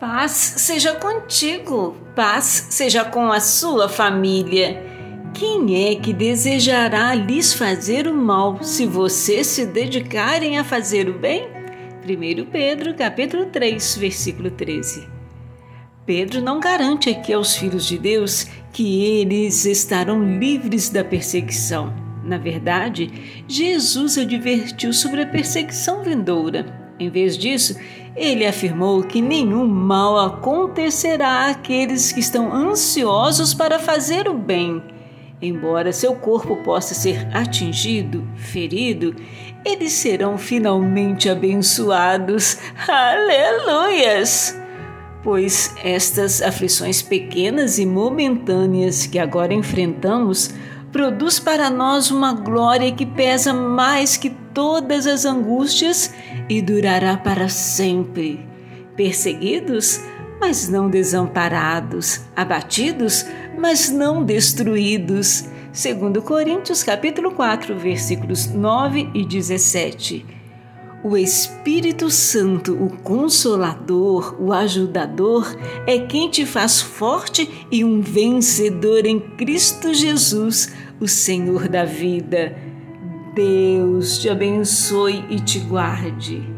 Paz seja contigo, paz seja com a sua família. Quem é que desejará lhes fazer o mal se vocês se dedicarem a fazer o bem? 1 Pedro, capítulo 3, versículo 13. Pedro não garante aqui aos filhos de Deus que eles estarão livres da perseguição. Na verdade, Jesus advertiu sobre a perseguição vindoura. Em vez disso, ele afirmou que nenhum mal acontecerá àqueles que estão ansiosos para fazer o bem. Embora seu corpo possa ser atingido, ferido, eles serão finalmente abençoados. Aleluias! Pois estas aflições pequenas e momentâneas que agora enfrentamos produz para nós uma glória que pesa mais que todas as angústias e durará para sempre. Perseguidos, mas não desamparados, abatidos, mas não destruídos. Segundo Coríntios capítulo 4, versículos 9 e 17. O Espírito Santo, o Consolador, o Ajudador, é quem te faz forte e um vencedor em Cristo Jesus, o Senhor da vida. Deus te abençoe e te guarde.